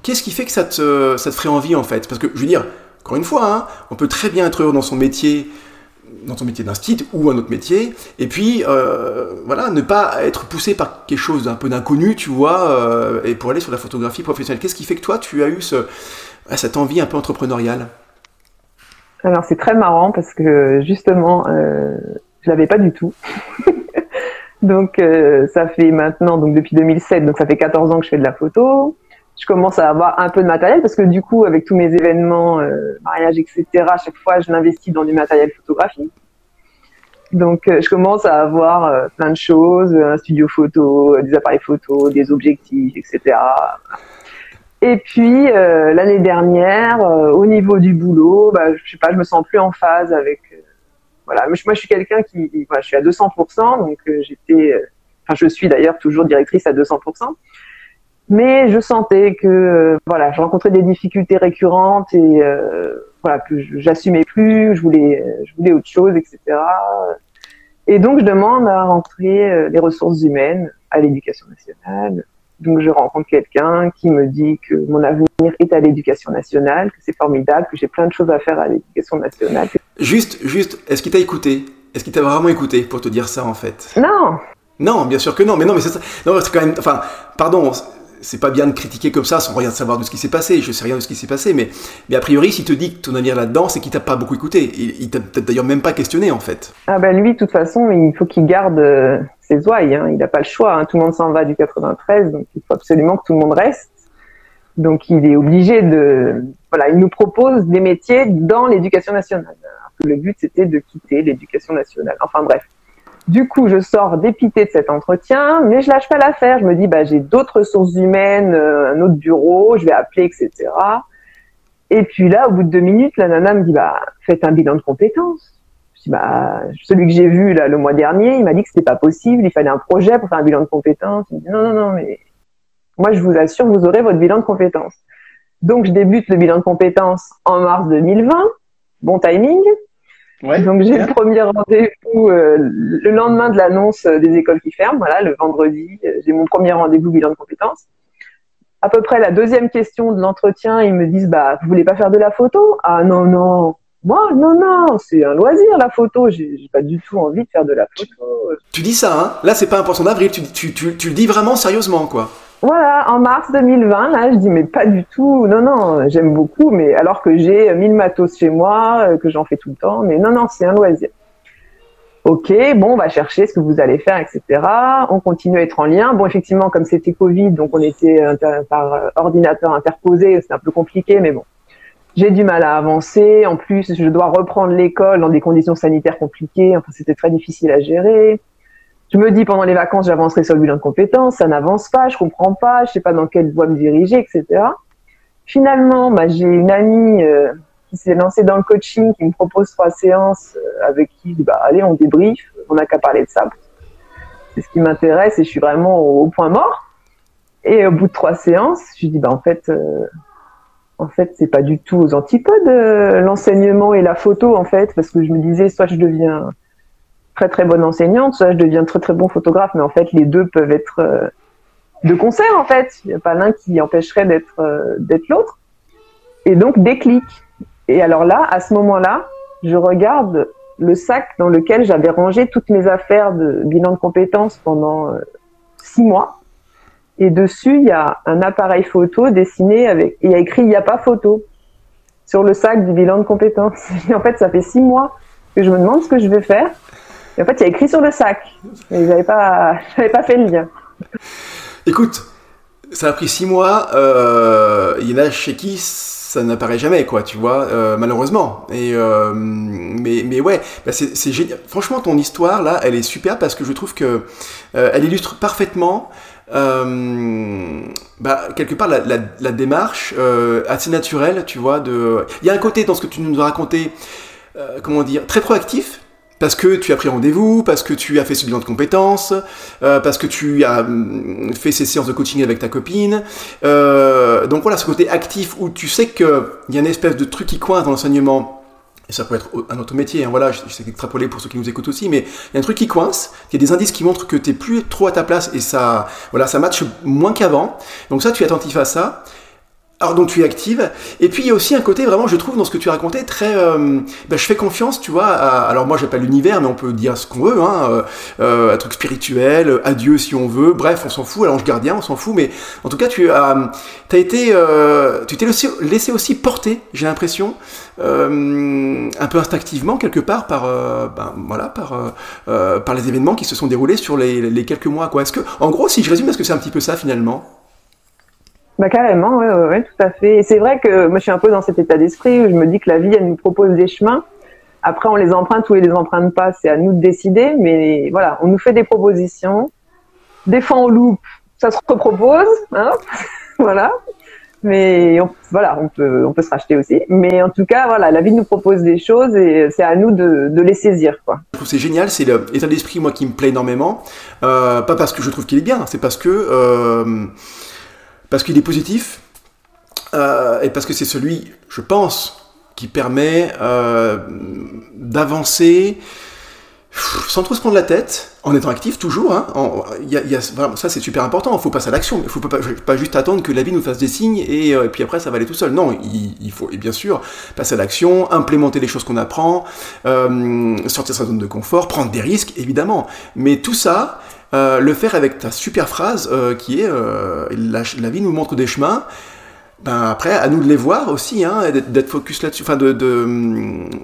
qu'est-ce qui fait que ça te, ça te ferait envie en fait? Parce que je veux dire, encore une fois, hein, on peut très bien être heureux dans son métier dans ton métier d'instit ou un autre métier, et puis euh, voilà, ne pas être poussé par quelque chose d'un peu d'inconnu, tu vois, euh, et pour aller sur la photographie professionnelle. Qu'est-ce qui fait que toi, tu as eu ce, cette envie un peu entrepreneuriale? Alors c'est très marrant parce que justement, euh, je l'avais pas du tout. donc euh, ça fait maintenant, donc depuis 2007, donc ça fait 14 ans que je fais de la photo. Je commence à avoir un peu de matériel parce que du coup, avec tous mes événements, euh, mariage, etc., à chaque fois, je m'investis dans du matériel photographique. Donc, euh, je commence à avoir euh, plein de choses, un studio photo, des appareils photo, des objectifs, etc. Et puis l'année dernière, au niveau du boulot, bah, je sais pas, je me sens plus en phase avec. voilà, moi je suis quelqu'un qui, je suis à 200%, donc j'étais, enfin je suis d'ailleurs toujours directrice à 200% mais je sentais que euh, voilà, je rencontrais des difficultés récurrentes et euh, voilà que j'assumais plus, je voulais, je voulais autre chose, etc. Et donc je demande à rentrer euh, les ressources humaines à l'éducation nationale. Donc je rencontre quelqu'un qui me dit que mon avenir est à l'éducation nationale, que c'est formidable, que j'ai plein de choses à faire à l'éducation nationale. Juste, juste, est-ce qu'il t'a écouté? Est-ce qu'il t'a vraiment écouté pour te dire ça en fait? Non. Non, bien sûr que non, mais non, mais c'est ça. Non, c'est quand même. Enfin, pardon, c'est pas bien de critiquer comme ça sans rien savoir de ce qui s'est passé. Je sais rien de ce qui s'est passé, mais, mais a priori, s'il te dit que ton avenir là-dedans, c'est qu'il t'a pas beaucoup écouté. Il, il t'a peut-être d'ailleurs même pas questionné, en fait. Ah ben lui, de toute façon, il faut qu'il garde euh, ses ouailles. Hein. Il n'a pas le choix. Hein. Tout le monde s'en va du 93, donc il faut absolument que tout le monde reste. Donc il est obligé de... Voilà, il nous propose des métiers dans l'éducation nationale. le but, c'était de quitter l'éducation nationale. Enfin bref. Du coup, je sors dépité de cet entretien, mais je lâche pas l'affaire. Je me dis, bah, j'ai d'autres ressources humaines, euh, un autre bureau, je vais appeler, etc. Et puis là, au bout de deux minutes, la nana me dit, bah, faites un bilan de compétences. Je dis, bah, celui que j'ai vu là le mois dernier, il m'a dit que c'était pas possible, il fallait un projet pour faire un bilan de compétences. Il me dit, non, non, non, mais moi, je vous assure, vous aurez votre bilan de compétences. Donc, je débute le bilan de compétences en mars 2020. Bon timing. Donc j'ai le premier rendez-vous euh, le lendemain de l'annonce euh, des écoles qui ferment, voilà, le vendredi, euh, j'ai mon premier rendez-vous bilan de compétences. À peu près la deuxième question de l'entretien, ils me disent bah vous voulez pas faire de la photo? Ah non non, moi non non, c'est un loisir la photo, j'ai pas du tout envie de faire de la photo. Tu dis ça hein. Là c'est pas un poisson d'avril, tu, tu, tu, tu le dis vraiment sérieusement quoi. Voilà, en mars 2020, là, je dis mais pas du tout. Non, non, j'aime beaucoup, mais alors que j'ai 1000 matos chez moi, euh, que j'en fais tout le temps, mais non, non, c'est un loisir. Ok, bon, on va chercher ce que vous allez faire, etc. On continue à être en lien. Bon, effectivement, comme c'était Covid, donc on était par euh, ordinateur interposé, c'est un peu compliqué, mais bon. J'ai du mal à avancer. En plus, je dois reprendre l'école dans des conditions sanitaires compliquées. Enfin, c'était très difficile à gérer. Je me dis pendant les vacances, j'avancerai sur le bilan de compétences, ça n'avance pas, je comprends pas, je sais pas dans quelle voie me diriger, etc. Finalement, bah, j'ai une amie euh, qui s'est lancée dans le coaching, qui me propose trois séances, euh, avec qui bah, allez, on débrief, on n'a qu'à parler de ça. C'est ce qui m'intéresse et je suis vraiment au, point mort. Et au bout de trois séances, je dis, bah, en fait, euh, en fait, c'est pas du tout aux antipodes, l'enseignement et la photo, en fait, parce que je me disais, soit je deviens très très bonne enseignante, soit je deviens très très bon photographe, mais en fait les deux peuvent être euh, de concert en fait. Il n'y a pas l'un qui empêcherait d'être euh, l'autre. Et donc déclic. Et alors là, à ce moment-là, je regarde le sac dans lequel j'avais rangé toutes mes affaires de bilan de compétences pendant euh, six mois. Et dessus, il y a un appareil photo dessiné avec, il y a écrit il n'y a pas photo sur le sac du bilan de compétences. Et en fait, ça fait six mois que je me demande ce que je vais faire en fait, il y a écrit sur le sac. Mais j'avais pas, pas fait le lien. Écoute, ça a pris six mois. Euh, il y en a chez qui ça n'apparaît jamais, quoi, tu vois, euh, malheureusement. Et euh, mais, mais ouais, bah c'est génial. Franchement, ton histoire là, elle est super parce que je trouve que elle illustre parfaitement. bah, quelque part la, la démarche assez naturelle, tu vois. De... Il y a un côté dans ce que tu nous as raconté, comment dire, très proactif, parce que tu as pris rendez-vous, parce que tu as fait ce bilan de compétences, euh, parce que tu as hum, fait ces séances de coaching avec ta copine. Euh, donc voilà, ce côté actif où tu sais qu'il y a une espèce de truc qui coince dans l'enseignement. Et ça peut être un autre métier, hein, voilà, je, sais extrapoler pour ceux qui nous écoutent aussi, mais il y a un truc qui coince, il y a des indices qui montrent que tu n'es plus trop à ta place et ça, voilà, ça matche moins qu'avant. Donc ça, tu es attentif à ça. Alors donc tu es active. Et puis il y a aussi un côté vraiment, je trouve, dans ce que tu racontais, très... Euh, ben, je fais confiance, tu vois, alors moi j'appelle l'univers, mais on peut dire ce qu'on veut, hein, euh, euh, un truc spirituel, à Dieu si on veut, bref, on s'en fout, à l'ange gardien, on s'en fout, mais en tout cas tu as, été... tu t'es laissé, aussi porter, j'ai l'impression, un peu instinctivement quelque part par, ben, voilà, par, par les événements qui se sont déroulés sur les, les quelques mois. Quoi. Est-ce que, en gros, si je résume, est-ce que c'est un petit peu ça finalement? Bah carrément, ouais, ouais, tout à fait. Et c'est vrai que moi je suis un peu dans cet état d'esprit où je me dis que la vie elle nous propose des chemins. Après on les emprunte ou on les emprunte pas, c'est à nous de décider. Mais voilà, on nous fait des propositions. Des fois on loupe, ça se repropose, hein voilà. Mais voilà, on peut, on peut se racheter aussi. Mais en tout cas, voilà, la vie nous propose des choses et c'est à nous de, de les saisir, quoi. Je trouve c'est génial, c'est l'état d'esprit moi qui me plaît énormément. Euh, pas parce que je trouve qu'il est bien, c'est parce que euh, parce qu'il est positif euh, et parce que c'est celui, je pense, qui permet euh, d'avancer sans trop se prendre la tête, en étant actif toujours. Hein, ça, c'est super important. Il faut passer à l'action. Il faut pas, juste attendre que la vie nous fasse des signes et, euh, puis après ça va aller tout seul. Non, il, faut, bien sûr, passer à l'action, implémenter les choses qu'on apprend, sortir de sa zone de confort, prendre des risques, évidemment. Mais tout ça, euh, le faire avec ta super phrase euh, qui est euh, la, la, vie nous montre des chemins. Ben après, à nous de les voir aussi, hein, d'être focus là-dessus, enfin de, de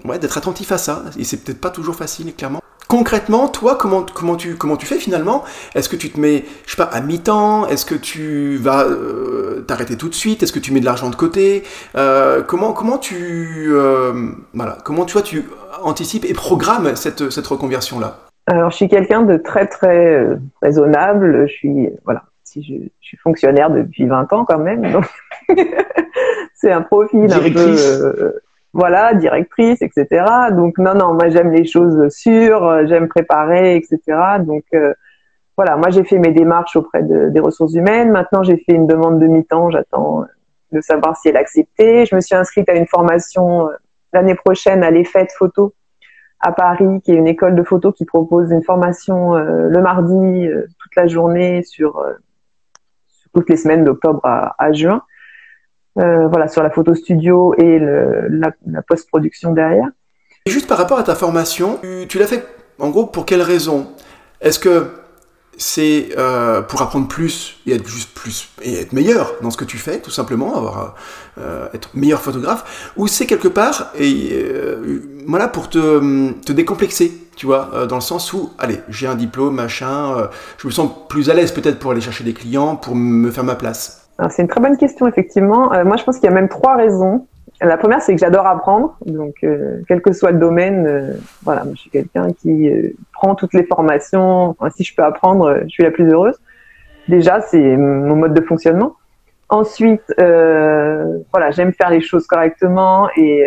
ouais, d'être attentif à ça. Et c'est peut-être pas toujours facile, clairement. Concrètement, toi, comment, comment, tu, comment tu fais finalement? Est-ce que tu te mets, je sais pas, à mi-temps? Est-ce que tu vas euh, t'arrêter tout de suite? Est-ce que tu mets de l'argent de côté? Euh, Comment comment tu euh, voilà comment tu vois tu anticipes et programmes cette, cette reconversion là Alors, je suis quelqu'un de très très raisonnable. Je suis voilà, si je, je, suis fonctionnaire depuis 20 ans quand même, donc c'est un profil Directrice. un peu voilà, directrice, etc. Donc non, non, moi j'aime les choses sûres, j'aime préparer, etc. Donc euh, voilà, moi j'ai fait mes démarches auprès de, des ressources humaines. Maintenant j'ai fait une demande de mi-temps, j'attends de savoir si elle acceptée. Je me suis inscrite à une formation l'année prochaine à l'EFET Photo à Paris, qui est une école de photo qui propose une formation euh, le mardi euh, toute la journée sur, sur toutes les semaines d'octobre à, juin. Euh, voilà, sur la photo studio et la, post-production derrière. Et juste par rapport à ta formation, tu, tu l'as fait en gros pour quelle raison? Est-ce que c'est euh, pour apprendre plus et être juste plus et être meilleur dans ce que tu fais, tout simplement, avoir euh, être meilleur photographe, ou c'est quelque part et euh, voilà pour te, te décomplexer, tu vois, euh, dans le sens où allez, j'ai un diplôme, machin, je me sens plus à l'aise peut-être pour aller chercher des clients, pour me faire ma place. C'est une très bonne question, effectivement. Moi, je pense qu'il y a même trois raisons. La première, c'est que j'adore apprendre, donc euh, quel que soit le domaine, euh, voilà, moi, je suis quelqu'un qui euh, prend toutes les formations. Enfin, si je peux apprendre, je suis la plus heureuse. Déjà, c'est mon mode de fonctionnement. Ensuite, voilà, j'aime faire les choses correctement et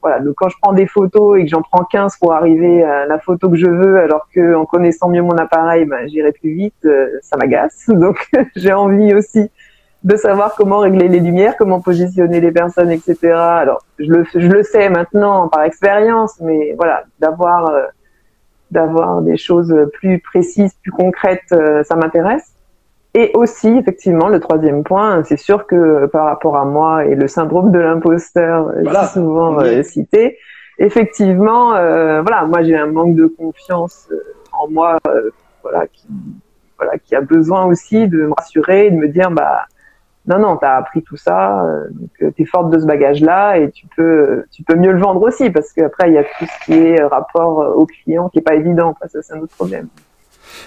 voilà, donc quand je prends des photos et que j'en prends 15 pour arriver à la photo que je veux, alors que en connaissant mieux mon appareil, ben, j'irai plus vite, ça m'agace. Donc j'ai envie aussi de savoir comment régler les lumières, comment positionner les personnes, etc. Alors, je le, je le sais maintenant par expérience, mais voilà, d'avoir euh, d'avoir des choses plus précises, plus concrètes, euh, ça m'intéresse. Et aussi, effectivement, le troisième point, c'est sûr que par rapport à moi et le syndrome de l'imposteur, voilà. si souvent oui. cité, effectivement, voilà, moi j'ai un manque de confiance en moi, voilà, qui voilà, qui a besoin aussi de me rassurer, de me dire, bah non, non, tu as appris tout ça, euh, donc tu es forte de ce bagage-là et tu peux, mieux le vendre aussi parce qu'après, il y a tout ce qui est rapport au client qui est pas évident. Ça, c'est un autre problème.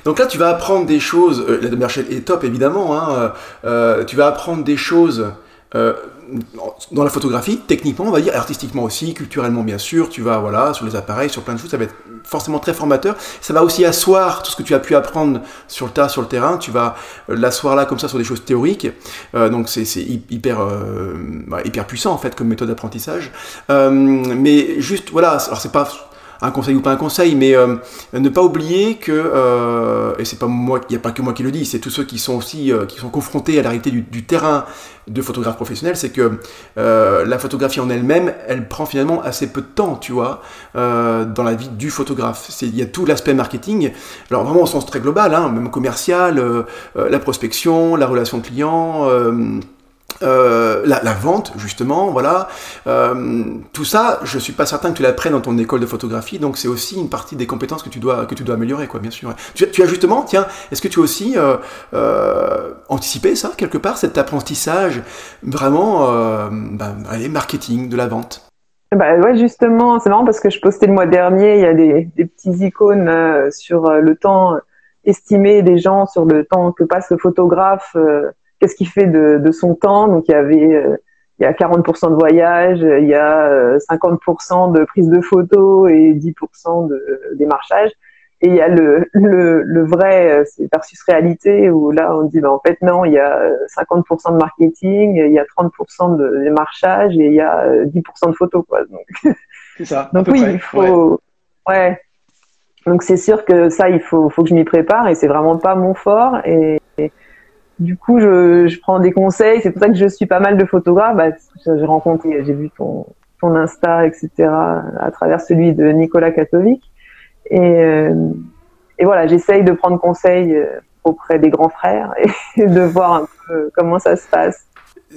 Donc là, tu vas apprendre des choses. Euh, la démarche est top, évidemment. Hein, euh, tu vas apprendre des choses euh, dans la photographie, techniquement, on va dire, artistiquement aussi, culturellement bien sûr, tu vas voilà sur les appareils, sur plein de choses, ça va être forcément très formateur. Ça va aussi asseoir tout ce que tu as pu apprendre sur le tas, sur le terrain. Tu vas l'asseoir là comme ça sur des choses théoriques. Euh, donc c'est hyper euh, hyper puissant en fait comme méthode d'apprentissage. Euh, mais juste voilà, alors c'est pas un conseil ou pas un conseil, mais euh, ne pas oublier que, euh, et c'est pas moi, il n'y a pas que moi qui le dis, c'est tous ceux qui sont aussi, euh, qui sont confrontés à la réalité du, terrain de photographe professionnel, c'est que la photographie en elle-même, elle prend finalement assez peu de temps, tu vois, dans la vie du photographe. Il y a tout l'aspect marketing, alors vraiment au sens très global, hein, même commercial, la prospection, la relation client. Euh, la, la, vente justement voilà. Euh, tout ça je suis pas certain que tu l'apprennes dans ton école de photographie donc c'est aussi une partie des compétences que tu dois que tu dois améliorer quoi bien sûr. Tu, tu as justement tiens est-ce que tu as aussi euh, anticipé ça quelque part cet apprentissage vraiment ben, allez, marketing de la vente? Bah ouais justement c'est marrant parce que je postais le mois dernier il y a des, des petits icônes sur le temps estimé des gens sur le temps que passe le photographe qu'est-ce qu'il fait de, de, son temps? Donc il y avait il y a 40% de voyage, il y a 50% de prise de photos et 10% de démarchage. Et il y a le, le, le vrai, c'est versus réalité, où là on dit, ben, en fait non, il y a 50% de marketing, il y a 30% de démarchage et il y a 10% de photos. Quoi. Donc, c'est ça. Donc oui, il faut... Ouais. Donc c'est sûr que ça, il faut, faut que je m'y prépare et c'est vraiment pas mon fort. Et, du coup, je, je, prends des conseils. C'est pour ça que je suis pas mal de photographes. Bah, j'ai rencontré, j'ai vu ton, ton Insta, etc. à travers celui de Nicolas Katovic. Et, euh, et voilà, j'essaye de prendre conseil euh, auprès des grands frères et de voir un peu comment ça se passe.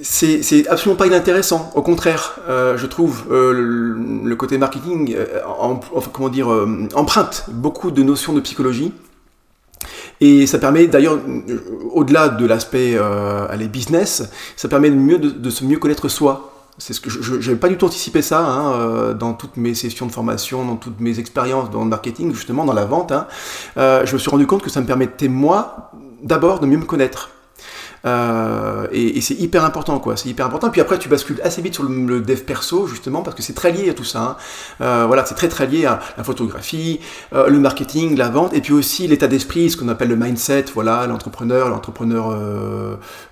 C'est absolument pas inintéressant. Au contraire, euh, je trouve euh, le, côté marketing, euh, en, comment dire, euh, emprunte beaucoup de notions de psychologie. Et ça permet d'ailleurs, au-delà de l'aspect aller business, ça permet de, mieux, de, se mieux connaître soi. C'est ce que je n'avais pas du tout anticipé ça hein, dans toutes mes sessions de formation, dans toutes mes expériences dans le marketing, justement dans la vente. Hein. je me suis rendu compte que ça me permettait moi d'abord de mieux me connaître euh, et, c'est hyper important, quoi. C'est hyper important. Puis après, tu bascules assez vite sur le, dev perso, justement, parce que c'est très lié à tout ça. Hein. Euh, voilà, c'est très très lié à la photographie, euh, le marketing, la vente, et puis aussi l'état d'esprit, ce qu'on appelle le mindset. Voilà, l'entrepreneur, l'entrepreneur,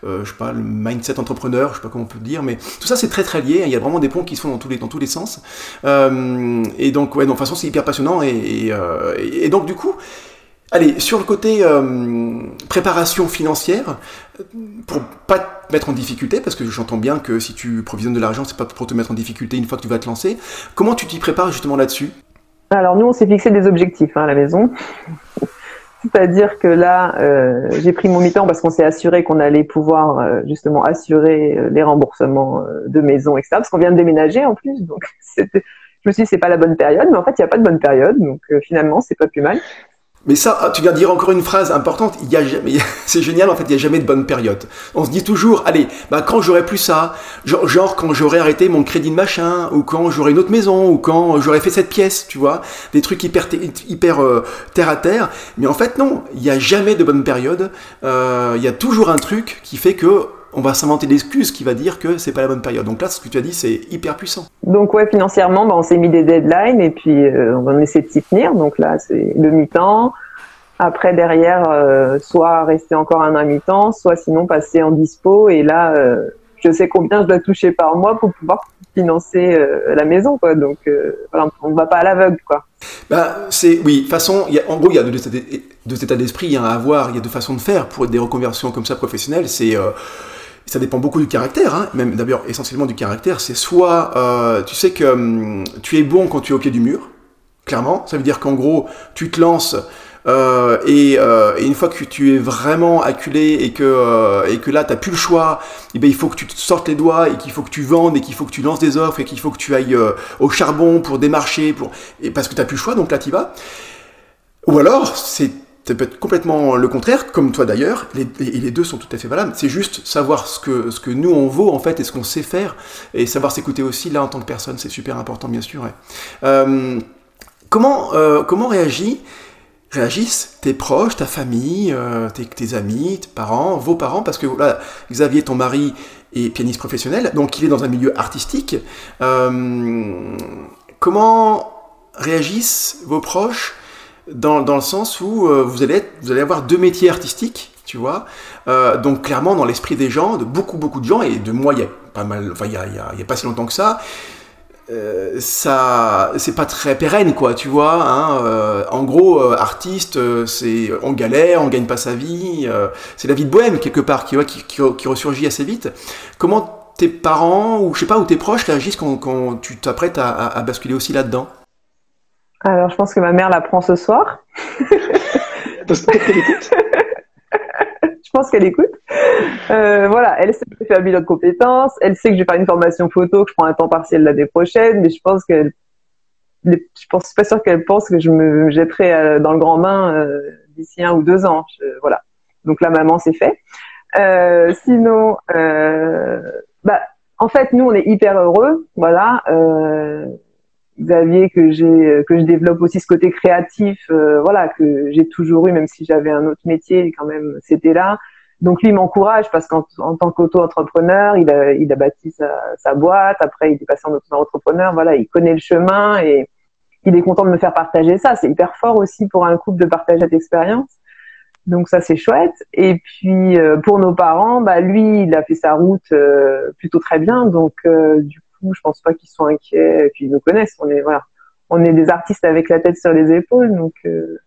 je sais pas, le mindset entrepreneur, je sais pas comment on peut le dire, mais tout ça c'est très très lié. Il y a vraiment des ponts qui se font dans tous les dans tous les sens. Et donc, ouais, donc, de toute façon, c'est hyper passionnant. Et donc, du coup. Allez, sur le côté euh, préparation financière, pour pas te mettre en difficulté, parce que j'entends bien que si tu provisionnes de l'argent, c'est pas pour te mettre en difficulté une fois que tu vas te lancer. Comment tu t'y prépares justement là-dessus? Alors nous, on s'est fixé des objectifs hein, à la maison. C'est-à-dire que là, euh, j'ai pris mon mi-temps parce qu'on s'est assuré qu'on allait pouvoir euh, justement assurer les remboursements de maison, etc. Parce qu'on vient de déménager en plus, donc je me suis dit c'est pas la bonne période, mais en fait il n'y a pas de bonne période, donc euh, finalement c'est pas plus mal. Mais ça, tu viens de dire encore une phrase importante. Il y a jamais, c'est génial en fait. Il y a jamais de bonne période. On se dit toujours, allez, bah quand j'aurai plus ça, genre, quand j'aurai arrêté mon crédit de machin, ou quand j'aurai une autre maison, ou quand j'aurai fait cette pièce, tu vois, des trucs hyper hyper euh, terre à terre. Mais en fait non, il y a jamais de bonne période. Euh, il y a toujours un truc qui fait que on va s'inventer l'excuse qui va dire que c'est pas la bonne période. Donc là, ce que tu as dit, c'est hyper puissant. Donc ouais, financièrement, bah, on s'est mis des deadlines et puis euh, on va essayer de s'y tenir. Donc là, c'est le mi-temps. Après, derrière, euh, soit rester encore un an mi-temps, soit sinon passer en dispo. Et là, euh, je sais combien je dois toucher par mois pour pouvoir financer euh, la maison, quoi. Donc voilà, on ne va pas à l'aveugle, quoi. Bah, c'est oui, façon, y a, en gros, il y a deux, états d'esprit hein, à avoir, il y a deux façons de faire pour des reconversions comme ça professionnelles. C'est ça dépend beaucoup du caractère, hein, même d'abord essentiellement du caractère. C'est soit euh, tu sais que hum, tu es bon quand tu es au pied du mur, clairement. Ça veut dire qu'en gros, tu te lances euh, et, euh, et, une fois que tu es vraiment acculé et que, et que là, tu n'as plus le choix, et eh ben, il faut que tu te sortes les doigts et qu'il faut que tu vendes et qu'il faut que tu lances des offres et qu'il faut que tu ailles au charbon pour démarcher, pour... et parce que tu n'as plus le choix, donc là, tu vas. Ou alors, c'est ça peut être complètement le contraire, comme toi d'ailleurs, et les, deux sont tout à fait valables. C'est juste savoir ce que, nous on vaut en fait et ce qu'on sait faire, et savoir s'écouter aussi là en tant que personne, c'est super important bien sûr. Euh, comment, euh, réagissent tes proches, ta famille, euh, tes, tes, amis, tes parents, vos parents, parce que là, Xavier, ton mari, est pianiste professionnel, donc il est dans un milieu artistique. Comment réagissent vos proches dans, le sens où euh, vous, allez avoir deux métiers artistiques, tu vois. Euh, donc clairement dans l'esprit des gens, de beaucoup beaucoup de gens, et de moi il y a pas mal, enfin il y a, pas si longtemps que ça, euh, ça c'est pas très pérenne quoi, tu vois. Hein, euh, en gros, artiste, c'est on galère, on gagne pas sa vie, c'est la vie de bohème quelque part qui, qui ressurgit assez vite. Comment tes parents ou je sais pas ou tes proches réagissent quand, tu t'apprêtes à basculer aussi là-dedans? Alors, je pense que ma mère l'apprend ce soir. je pense qu'elle écoute. Euh, voilà, elle sait que je fais un bilan de compétences, elle sait que je vais faire une formation photo, que je prends un temps partiel l'année prochaine, mais je pense qu'elle, je pense, suis pas sûre qu'elle pense que je me jetterai euh, dans le grand bain euh, d'ici un ou deux ans. Je, voilà. Donc la maman, c'est fait. Euh, sinon, euh, bah, en fait, nous, on est hyper heureux. Voilà. Euh, Xavier que j'ai que je développe aussi ce côté créatif euh, voilà que j'ai toujours eu même si j'avais un autre métier quand même c'était là Donc lui m'encourage parce qu'en tant qu'auto-entrepreneur, il a, il a bâti sa, sa, boîte. Après, il est passé en auto-entrepreneur. Voilà, il connaît le chemin et il est content de me faire partager ça. C'est hyper fort aussi pour un couple de partager cette expérience. Donc ça c'est chouette. Et puis euh, pour nos parents, bah lui il a fait sa route euh, plutôt très bien. Donc euh, du coup je pense pas qu'ils sont inquiets. Et puis ils nous connaissent. On est voilà, on est des artistes avec la tête sur les épaules. Donc il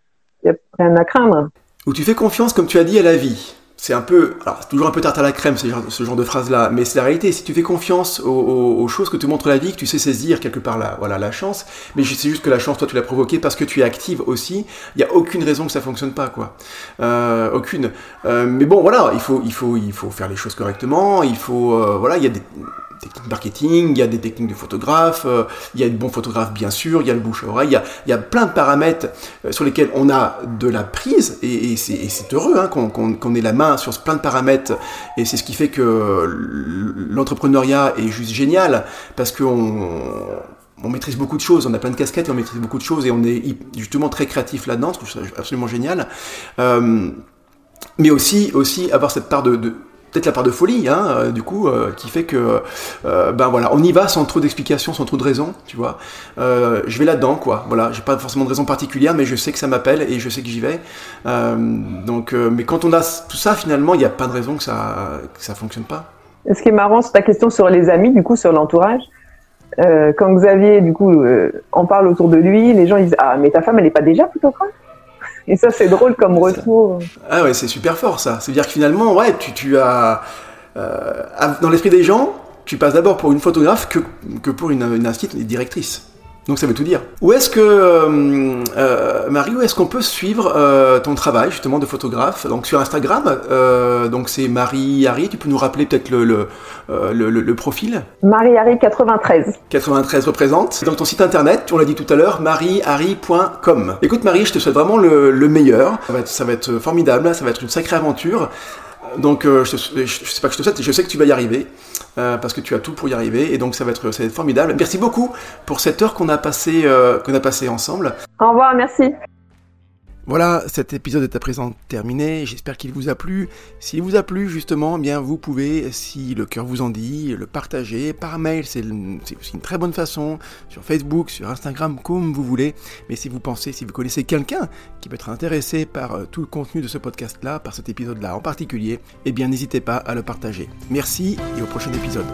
y a rien à craindre. Où tu fais confiance comme tu as dit à la vie c'est un peu, alors c'est toujours un peu tarte à la crème ce genre, de phrase là, mais c'est la réalité. Si tu fais confiance aux, choses que te montre la vie, que tu sais saisir quelque part la, voilà la chance, mais c'est juste que la chance toi tu l'as provoquée parce que tu es active aussi. Il y a aucune raison que ça fonctionne pas quoi, euh, aucune. Euh, mais bon voilà, il faut il faut il faut faire les choses correctement. Il faut euh, voilà, il y a des techniques marketing, il y a des techniques de photographe, euh, il y a de bons photographes bien sûr, il y a le bouche à oreille, il y a, plein de paramètres euh, sur lesquels on a de la prise et, c'est heureux hein, qu'on ait la main sur plein de paramètres et c'est ce qui fait que l'entrepreneuriat est juste génial parce qu'on on maîtrise beaucoup de choses, on a plein de casquettes et on maîtrise beaucoup de choses et on est justement très créatif là-dedans, je trouve absolument génial. Euh, mais aussi, aussi avoir cette part de peut-être la part de folie, hein, euh, du coup, euh, qui fait que, euh, ben voilà, on y va sans trop d'explications, sans trop de raisons, tu vois. je vais là-dedans, quoi. Voilà, j'ai pas forcément de raison particulière, mais je sais que ça m'appelle et je sais que j'y vais. donc, mais quand on a tout ça, finalement, il n'y a pas de raison que ça, que ça fonctionne pas. Ce qui est marrant, c'est ta question sur les amis, du coup, sur l'entourage. quand Xavier, du coup, en parle autour de lui, les gens ils disent ah mais ta femme elle est pas déjà plutôt et ça, c'est drôle comme retour. Ah ouais, c'est super fort ça. C'est-à-dire que finalement, ouais, tu, tu as. Euh, dans l'esprit des gens, tu passes d'abord pour une photographe que, que pour une, une, une directrice. Donc ça veut tout dire. Où est-ce que, euh, euh, Marie, où est-ce qu'on peut suivre euh, ton travail justement de photographe? Donc sur Instagram, euh, donc c'est Marie Harry, tu peux nous rappeler peut-être le, le, euh, le, le, profil? Marie Harry 93. 93 représente. Dans ton site internet, on l'a dit tout à l'heure, marieharry.com. Écoute Marie, je te souhaite vraiment le, le meilleur. Ça va, être, ça va être formidable, ça va être une sacrée aventure. Donc je, je, sais pas que je te souhaite, je sais que tu vas y arriver. Euh, parce que tu as tout pour y arriver et donc ça va être, formidable. Merci beaucoup pour cette heure qu'on a passé euh, ensemble. Au revoir, merci. Voilà, cet épisode est à présent terminé, j'espère qu'il vous a plu. S'il vous a plu, justement, eh bien vous pouvez, si le cœur vous en dit, le partager par mail, c'est aussi une très bonne façon, sur Facebook, sur Instagram, comme vous voulez. Mais si vous pensez, si vous connaissez quelqu'un qui peut être intéressé par euh, tout le contenu de ce podcast-là, par cet épisode-là en particulier, eh bien n'hésitez pas à le partager. Merci et au prochain épisode.